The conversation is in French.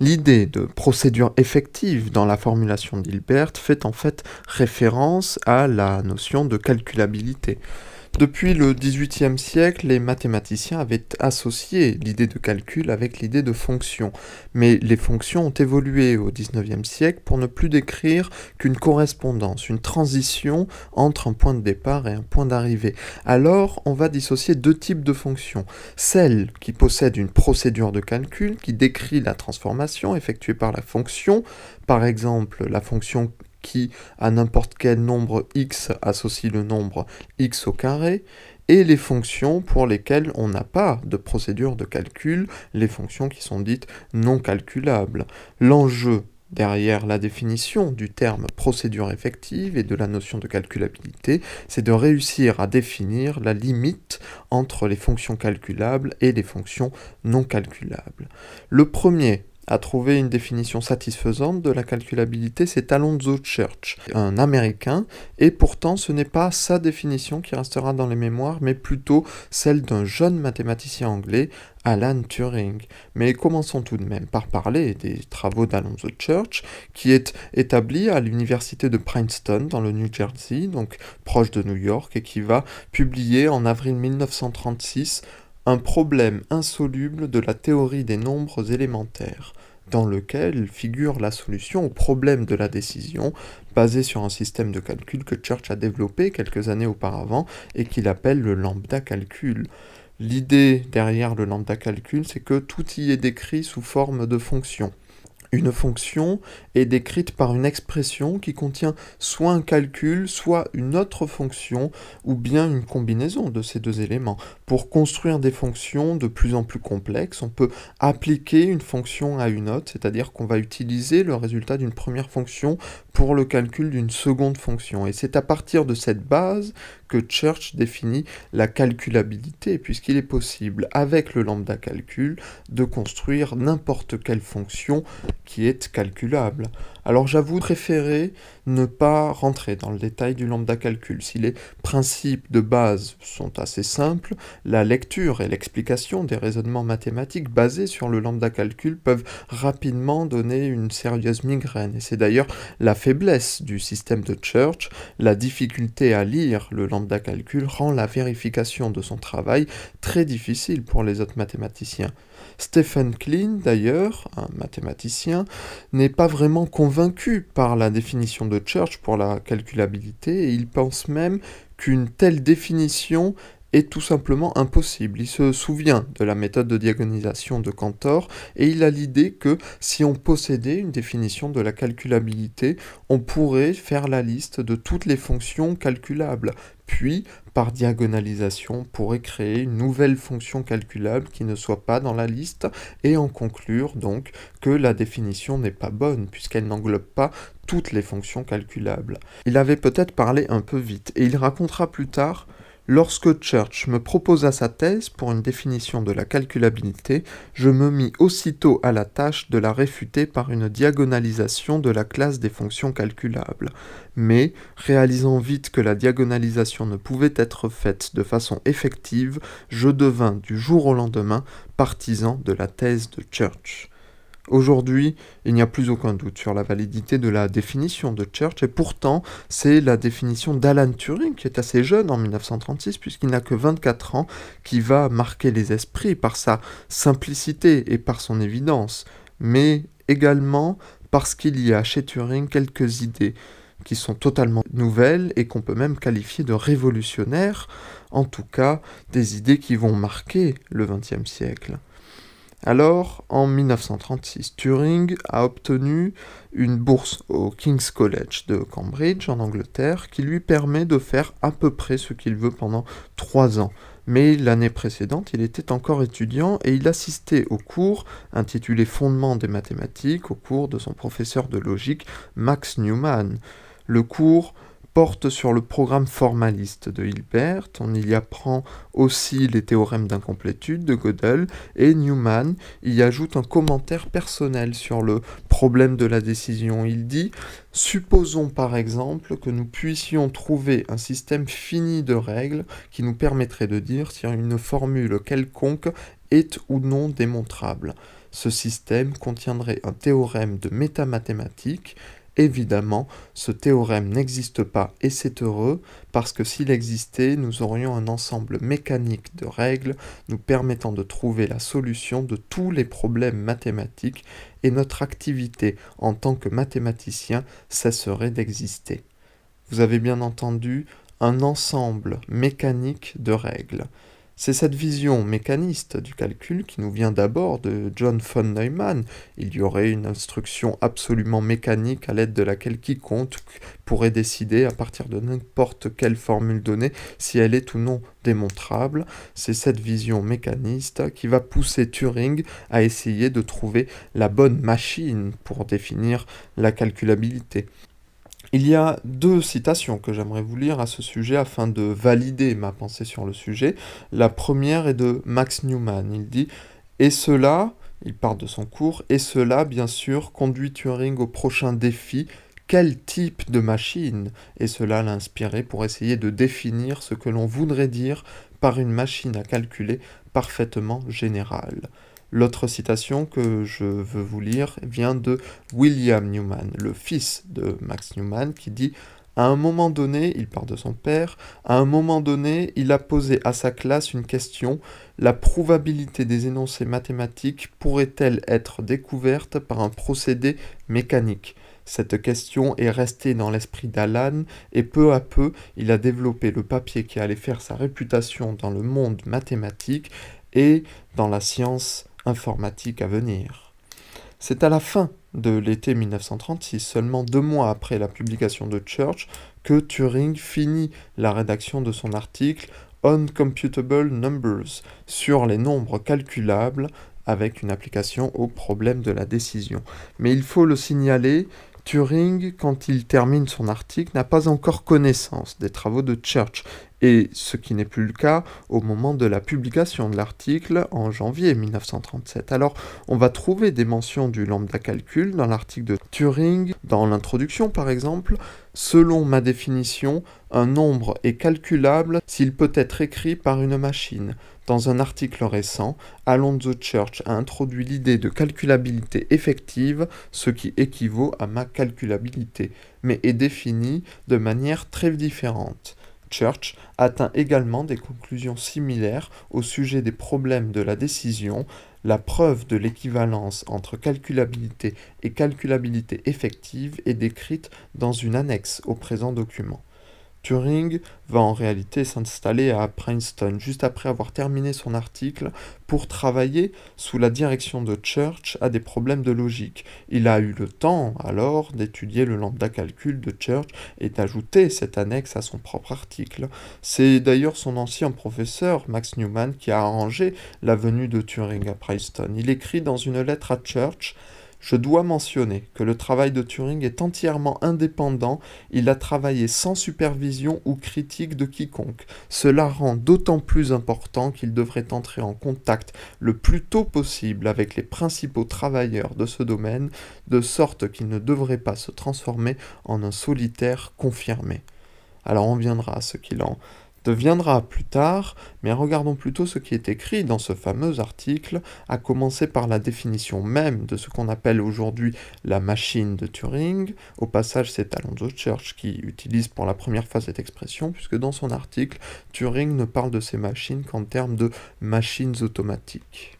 L'idée de procédure effective dans la formulation d'Hilbert fait en fait référence à la notion de calculabilité. Depuis le XVIIIe siècle, les mathématiciens avaient associé l'idée de calcul avec l'idée de fonction, mais les fonctions ont évolué au XIXe siècle pour ne plus décrire qu'une correspondance, une transition entre un point de départ et un point d'arrivée. Alors, on va dissocier deux types de fonctions. Celle qui possède une procédure de calcul qui décrit la transformation effectuée par la fonction, par exemple la fonction qui, à n'importe quel nombre x, associe le nombre x au carré, et les fonctions pour lesquelles on n'a pas de procédure de calcul, les fonctions qui sont dites non calculables. L'enjeu derrière la définition du terme procédure effective et de la notion de calculabilité, c'est de réussir à définir la limite entre les fonctions calculables et les fonctions non calculables. Le premier a trouvé une définition satisfaisante de la calculabilité, c'est Alonzo Church, un Américain, et pourtant ce n'est pas sa définition qui restera dans les mémoires, mais plutôt celle d'un jeune mathématicien anglais, Alan Turing. Mais commençons tout de même par parler des travaux d'Alonzo Church, qui est établi à l'université de Princeton dans le New Jersey, donc proche de New York, et qui va publier en avril 1936 un problème insoluble de la théorie des nombres élémentaires dans lequel figure la solution au problème de la décision, basé sur un système de calcul que Church a développé quelques années auparavant et qu'il appelle le lambda calcul. L'idée derrière le lambda calcul, c'est que tout y est décrit sous forme de fonction. Une fonction est décrite par une expression qui contient soit un calcul, soit une autre fonction, ou bien une combinaison de ces deux éléments. Pour construire des fonctions de plus en plus complexes, on peut appliquer une fonction à une autre, c'est-à-dire qu'on va utiliser le résultat d'une première fonction pour le calcul d'une seconde fonction. Et c'est à partir de cette base que Church définit la calculabilité, puisqu'il est possible, avec le lambda calcul, de construire n'importe quelle fonction qui est calculable. Alors j'avoue préférer ne pas rentrer dans le détail du lambda calcul. Si les principes de base sont assez simples, la lecture et l'explication des raisonnements mathématiques basés sur le lambda calcul peuvent rapidement donner une sérieuse migraine. Et c'est d'ailleurs la faiblesse du système de Church, la difficulté à lire le lambda calcul rend la vérification de son travail très difficile pour les autres mathématiciens. Stephen Klein, d'ailleurs, un mathématicien, n'est pas vraiment convaincu par la définition de Church pour la calculabilité et il pense même qu'une telle définition est tout simplement impossible. Il se souvient de la méthode de diagonalisation de Cantor et il a l'idée que si on possédait une définition de la calculabilité, on pourrait faire la liste de toutes les fonctions calculables, puis par diagonalisation pourrait créer une nouvelle fonction calculable qui ne soit pas dans la liste et en conclure donc que la définition n'est pas bonne puisqu'elle n'englobe pas toutes les fonctions calculables. Il avait peut-être parlé un peu vite et il racontera plus tard Lorsque Church me proposa sa thèse pour une définition de la calculabilité, je me mis aussitôt à la tâche de la réfuter par une diagonalisation de la classe des fonctions calculables. Mais, réalisant vite que la diagonalisation ne pouvait être faite de façon effective, je devins du jour au lendemain partisan de la thèse de Church. Aujourd'hui, il n'y a plus aucun doute sur la validité de la définition de Church, et pourtant, c'est la définition d'Alan Turing, qui est assez jeune en 1936, puisqu'il n'a que 24 ans, qui va marquer les esprits par sa simplicité et par son évidence, mais également parce qu'il y a chez Turing quelques idées qui sont totalement nouvelles et qu'on peut même qualifier de révolutionnaires, en tout cas des idées qui vont marquer le XXe siècle. Alors, en 1936, Turing a obtenu une bourse au King's College de Cambridge, en Angleterre, qui lui permet de faire à peu près ce qu'il veut pendant trois ans. Mais l'année précédente, il était encore étudiant et il assistait au cours intitulé Fondements des mathématiques, au cours de son professeur de logique Max Newman. Le cours porte sur le programme formaliste de Hilbert, on y apprend aussi les théorèmes d'incomplétude de Gödel, et Newman y ajoute un commentaire personnel sur le problème de la décision. Il dit Supposons par exemple que nous puissions trouver un système fini de règles qui nous permettrait de dire si une formule quelconque est ou non démontrable. ce système contiendrait un théorème de métamathématiques Évidemment, ce théorème n'existe pas et c'est heureux parce que s'il existait, nous aurions un ensemble mécanique de règles nous permettant de trouver la solution de tous les problèmes mathématiques et notre activité en tant que mathématicien cesserait d'exister. Vous avez bien entendu un ensemble mécanique de règles. C'est cette vision mécaniste du calcul qui nous vient d'abord de John von Neumann. Il y aurait une instruction absolument mécanique à l'aide de laquelle quiconque pourrait décider à partir de n'importe quelle formule donnée si elle est ou non démontrable. C'est cette vision mécaniste qui va pousser Turing à essayer de trouver la bonne machine pour définir la calculabilité. Il y a deux citations que j'aimerais vous lire à ce sujet afin de valider ma pensée sur le sujet. La première est de Max Newman. Il dit Et cela, il part de son cours, et cela, bien sûr, conduit Turing au prochain défi. Quel type de machine? Et cela l'a inspiré pour essayer de définir ce que l'on voudrait dire par une machine à calculer parfaitement générale. L'autre citation que je veux vous lire vient de William Newman, le fils de Max Newman, qui dit à un moment donné, il part de son père, à un moment donné, il a posé à sa classe une question, la probabilité des énoncés mathématiques pourrait-elle être découverte par un procédé mécanique? Cette question est restée dans l'esprit d'Alan et peu à peu il a développé le papier qui allait faire sa réputation dans le monde mathématique et dans la science informatique à venir. C'est à la fin de l'été 1936, seulement deux mois après la publication de Church, que Turing finit la rédaction de son article On Computable Numbers sur les nombres calculables avec une application au problème de la décision. Mais il faut le signaler, Turing, quand il termine son article, n'a pas encore connaissance des travaux de Church, et ce qui n'est plus le cas au moment de la publication de l'article en janvier 1937. Alors, on va trouver des mentions du lambda calcul dans l'article de Turing, dans l'introduction par exemple. Selon ma définition, un nombre est calculable s'il peut être écrit par une machine. Dans un article récent, Alonzo Church a introduit l'idée de calculabilité effective, ce qui équivaut à ma calculabilité, mais est défini de manière très différente. Church atteint également des conclusions similaires au sujet des problèmes de la décision, la preuve de l'équivalence entre calculabilité et calculabilité effective est décrite dans une annexe au présent document. Turing va en réalité s'installer à Princeton juste après avoir terminé son article pour travailler sous la direction de Church à des problèmes de logique. Il a eu le temps alors d'étudier le lambda calcul de Church et d'ajouter cette annexe à son propre article. C'est d'ailleurs son ancien professeur, Max Newman, qui a arrangé la venue de Turing à Princeton. Il écrit dans une lettre à Church je dois mentionner que le travail de Turing est entièrement indépendant, il a travaillé sans supervision ou critique de quiconque. Cela rend d'autant plus important qu'il devrait entrer en contact le plus tôt possible avec les principaux travailleurs de ce domaine, de sorte qu'il ne devrait pas se transformer en un solitaire confirmé. Alors on viendra à ce qu'il en deviendra plus tard, mais regardons plutôt ce qui est écrit dans ce fameux article, à commencer par la définition même de ce qu'on appelle aujourd'hui la machine de Turing. Au passage, c'est Alonzo Church qui utilise pour la première fois cette expression, puisque dans son article, Turing ne parle de ces machines qu'en termes de machines automatiques.